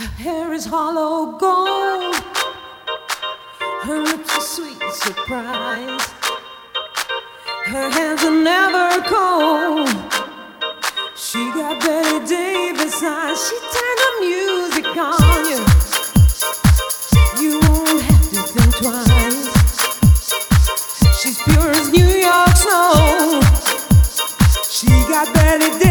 Her hair is Harlow gold. Her lips are sweet surprise. Her hands are never cold. She got Bette Davis eyes. She turned the music on you. You won't have to think twice. She's pure as New York snow. She got Bette Davis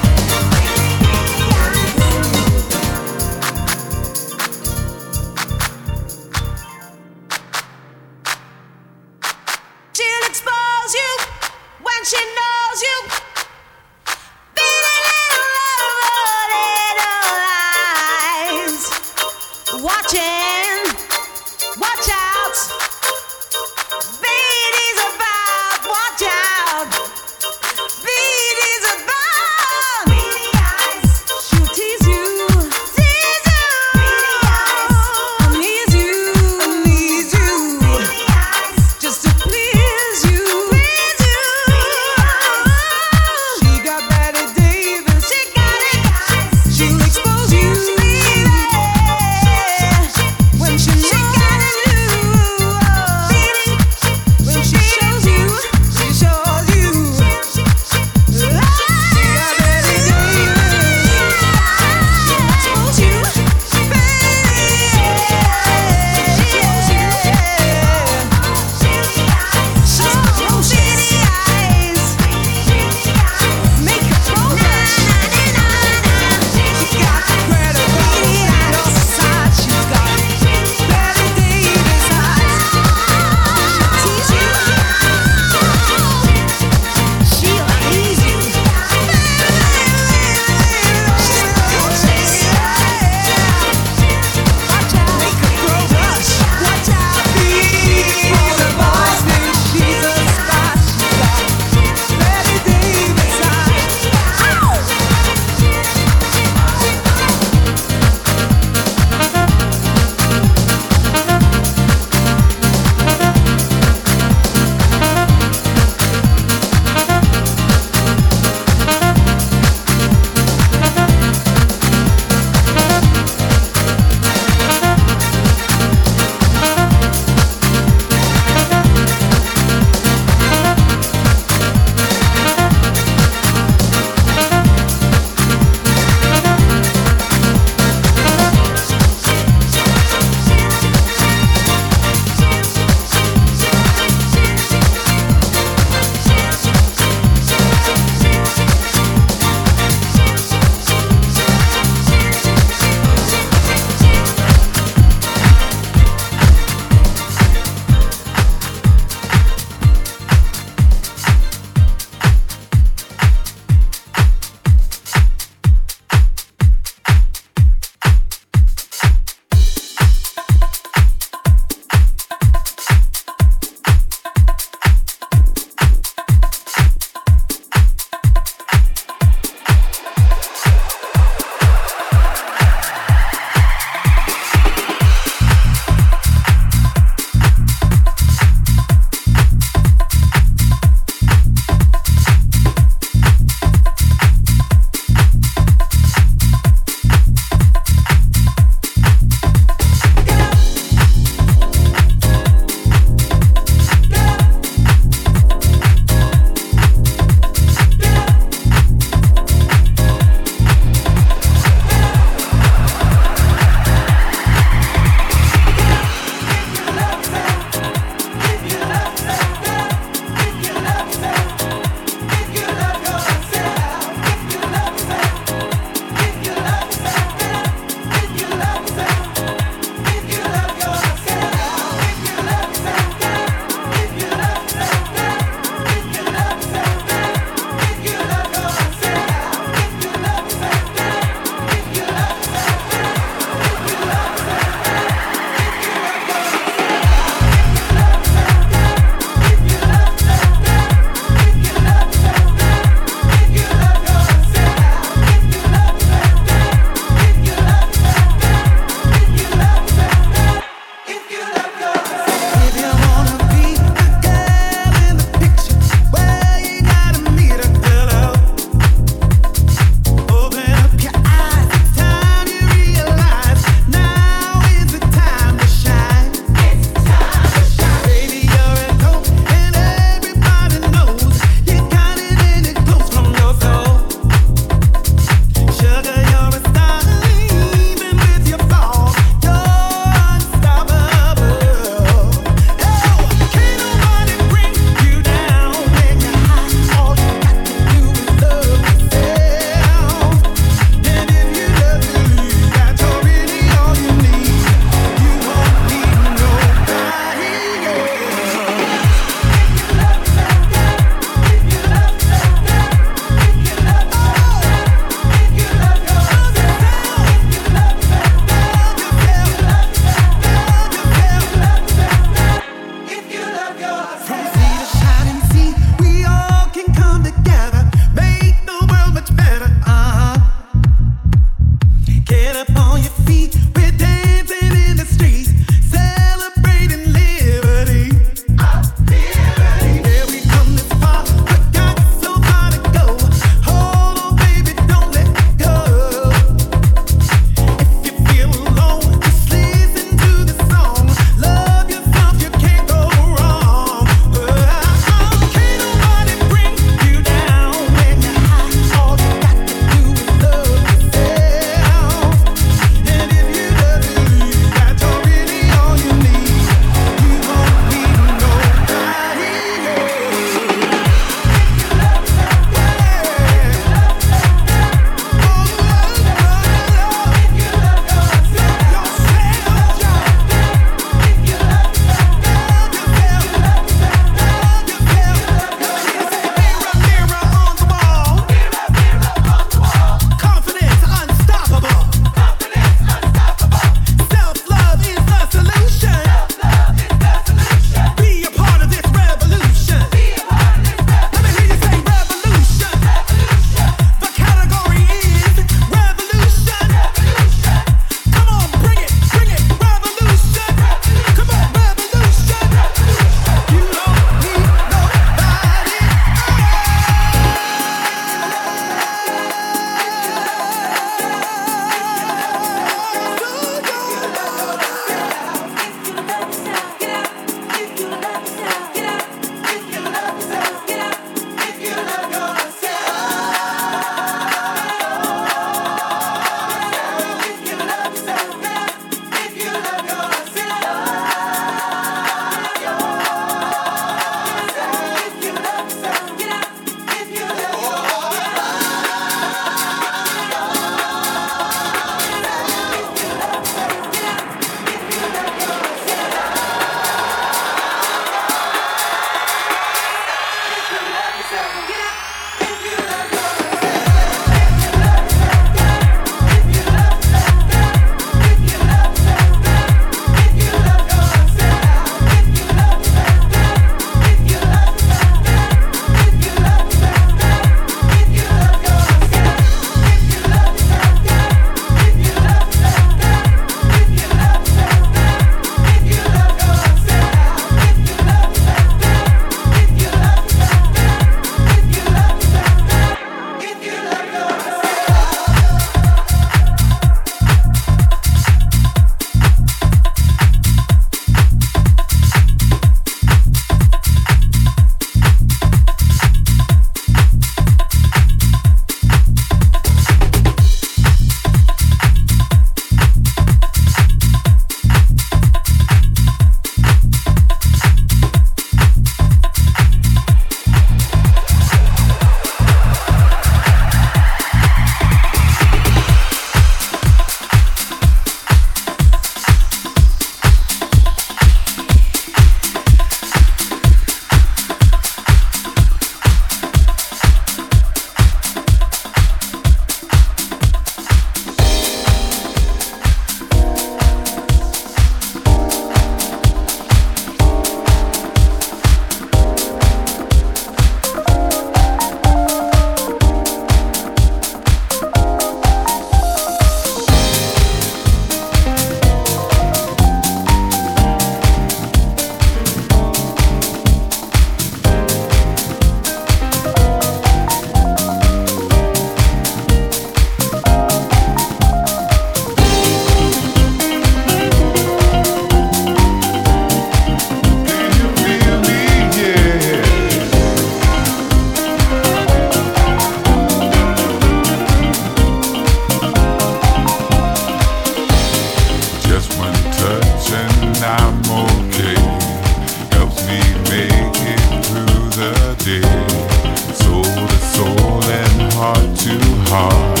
heart.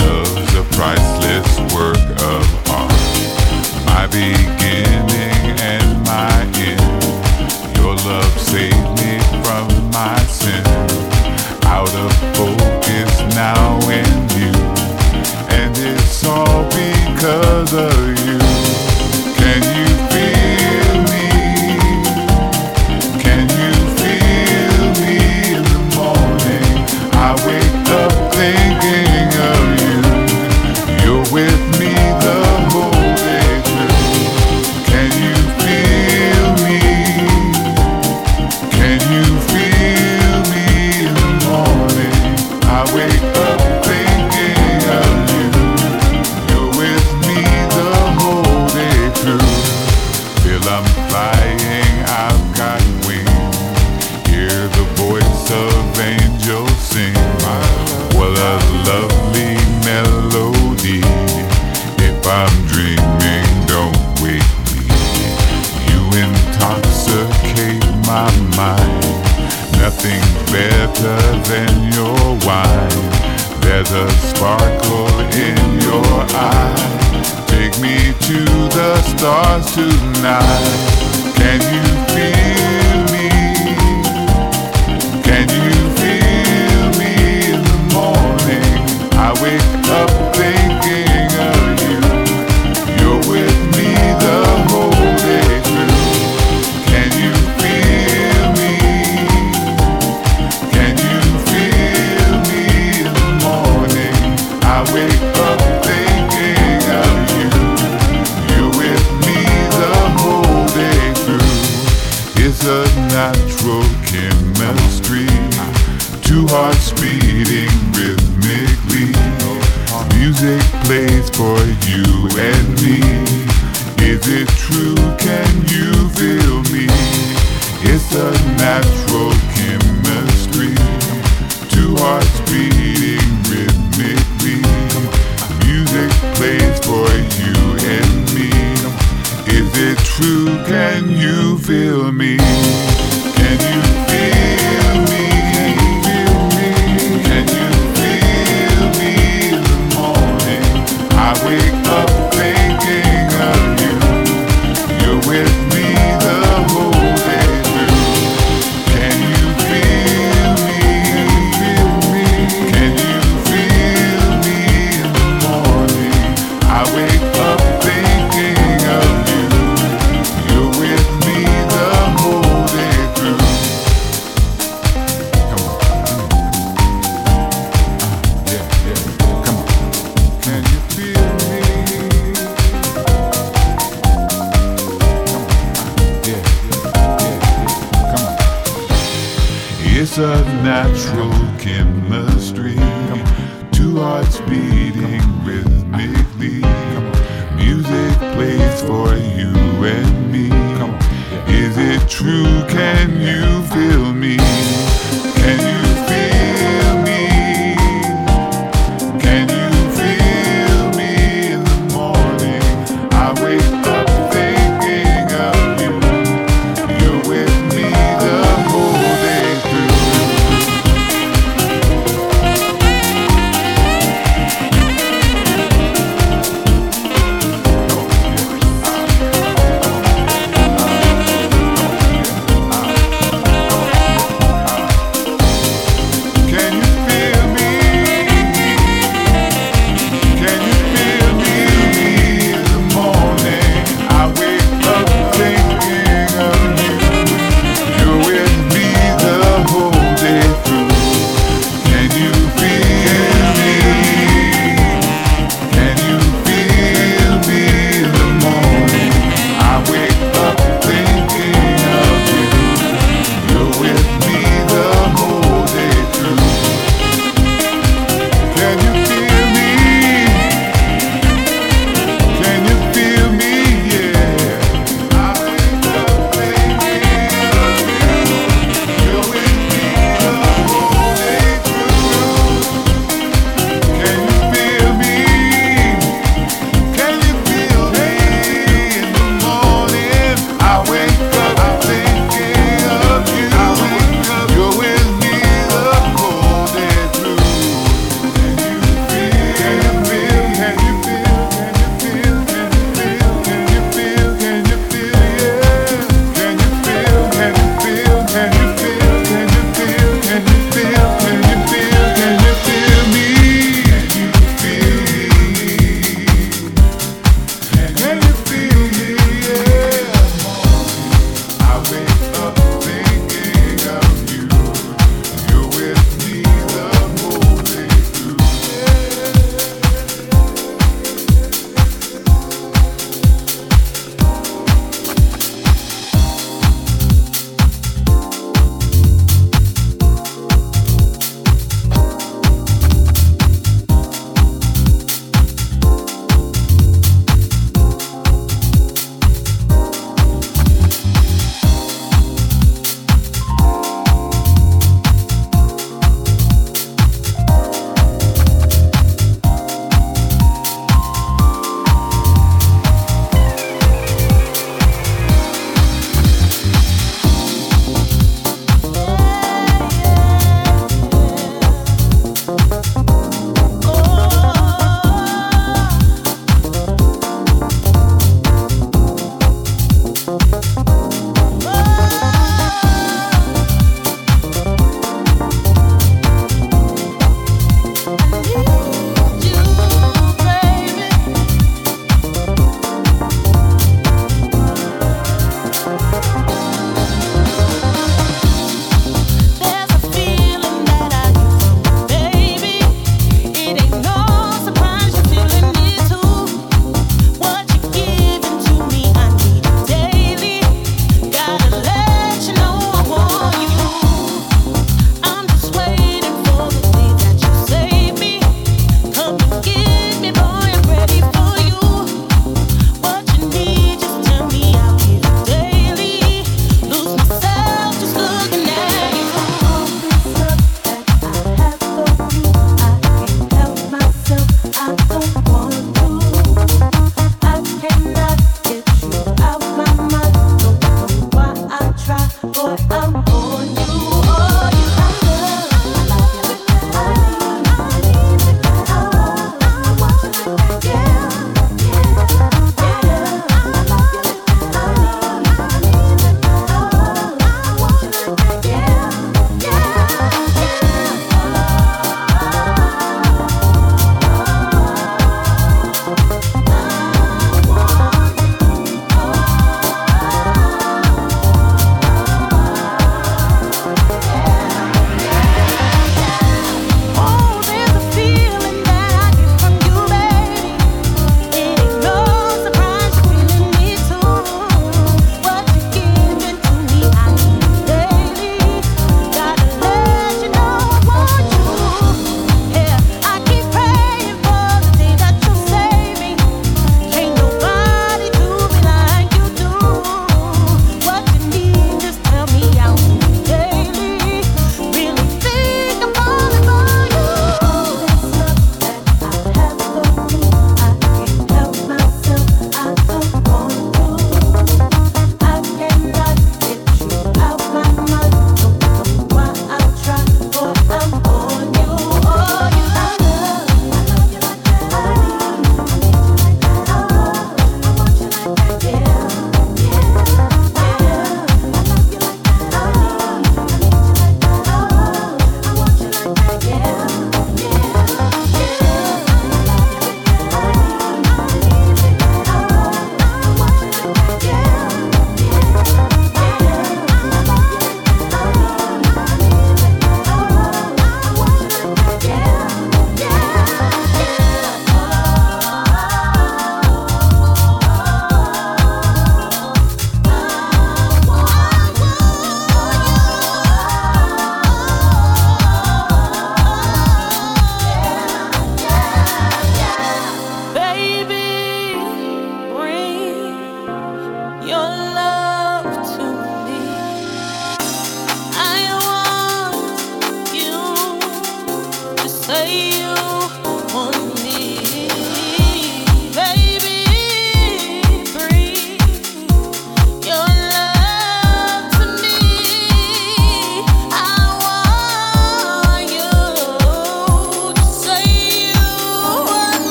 Love's a priceless work of art. My beginning and my end. Your love saved me from my sin. Out of focus now in you. And it's all because of supernatural chemistry. Two hearts beating rhythmically. Music plays for you and me. Is it true? Can you feel me? It's a natural chemistry. Two hearts beating. true, can you feel me?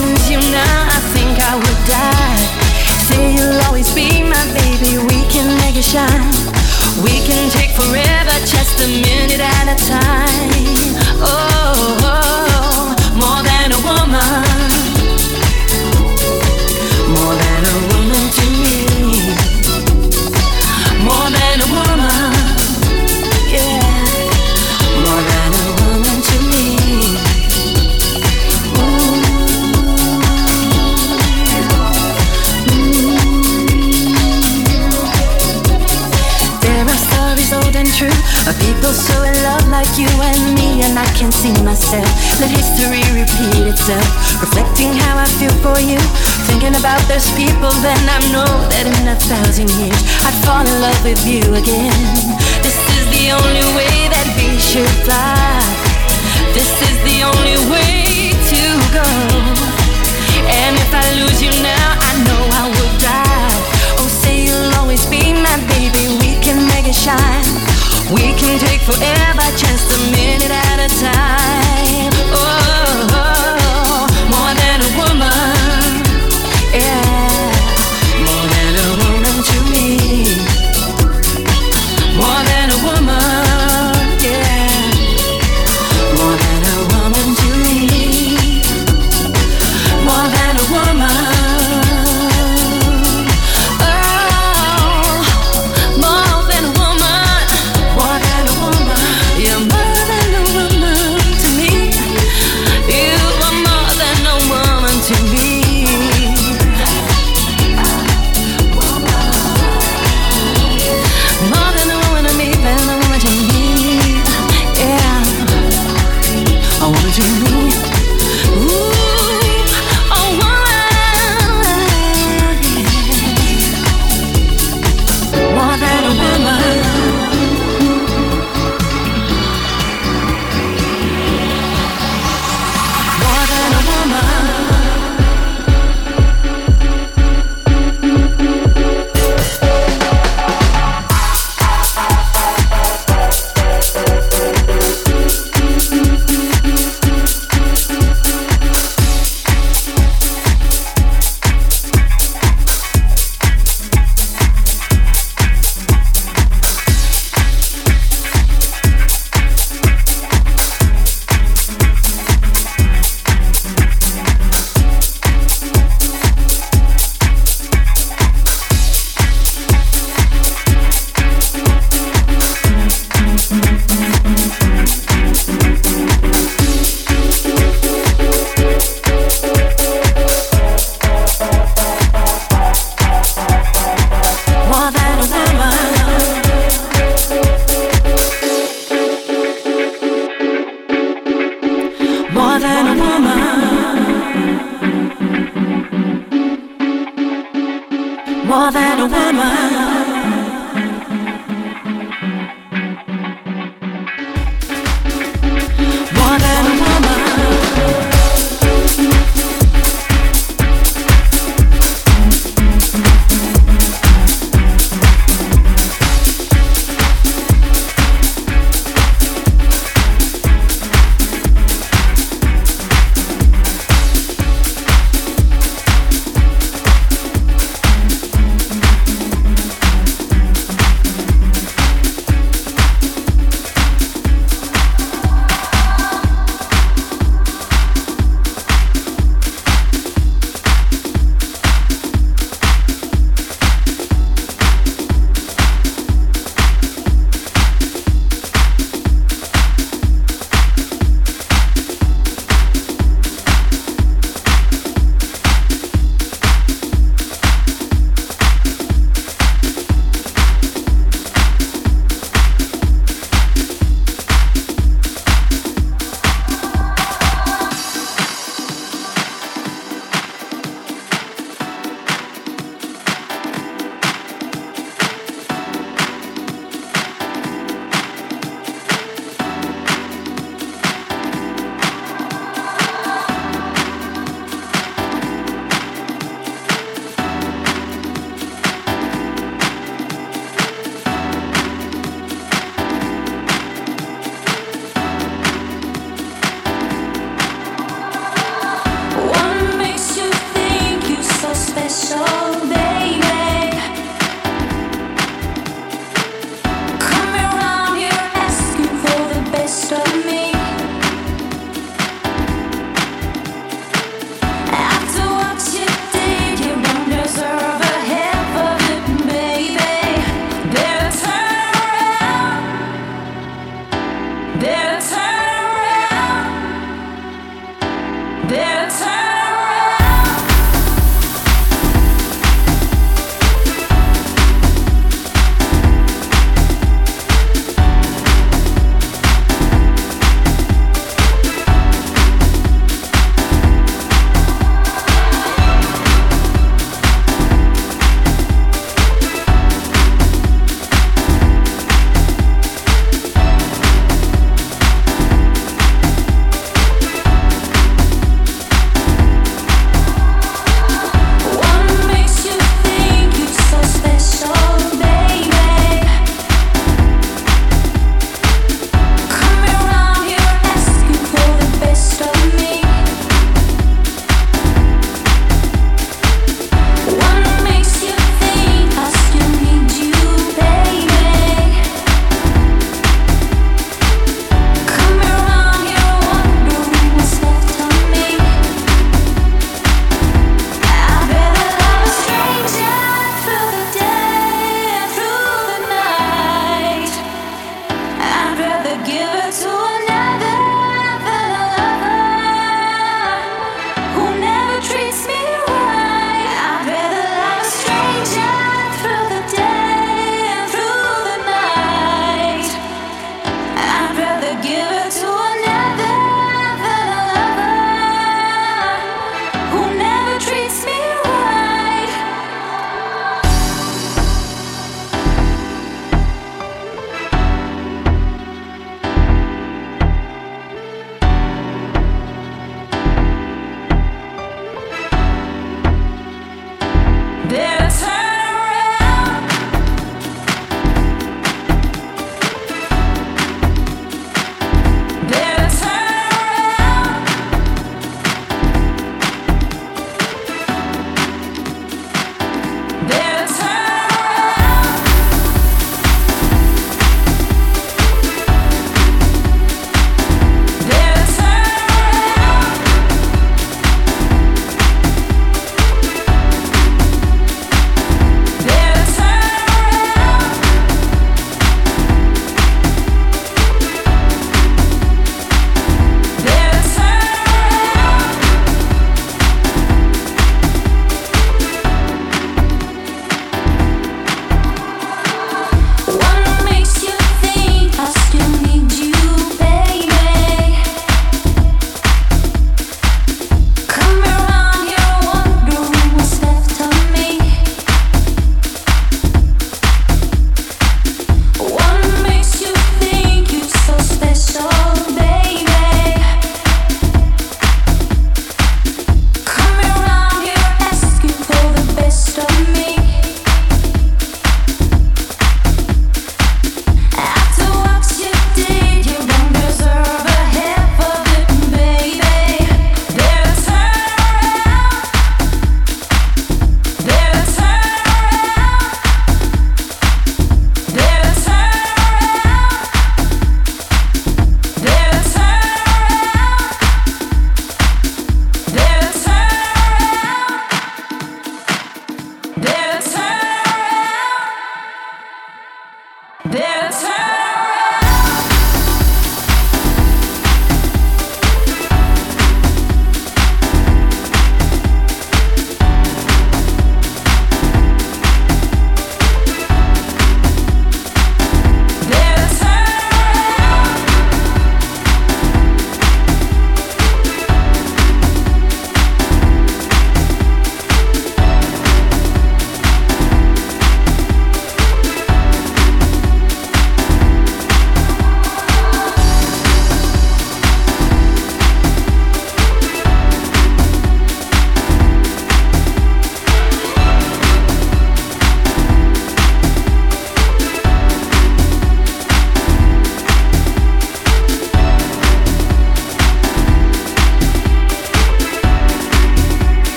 Lose you now, I think I would die. Say you'll always be my baby, we can make it shine. We can take forever, just a minute at a time. oh. You and me, and I can see myself. Let history repeat itself, reflecting how I feel for you. Thinking about those people, then I know that in a thousand years I'd fall in love with you again. This is the only way that we should fly. This is the only way to go. And if I lose you now, I know I will die. Oh, say you'll always be my baby, we can make it shine. We can take forever, just a minute at a time. Oh, oh, oh.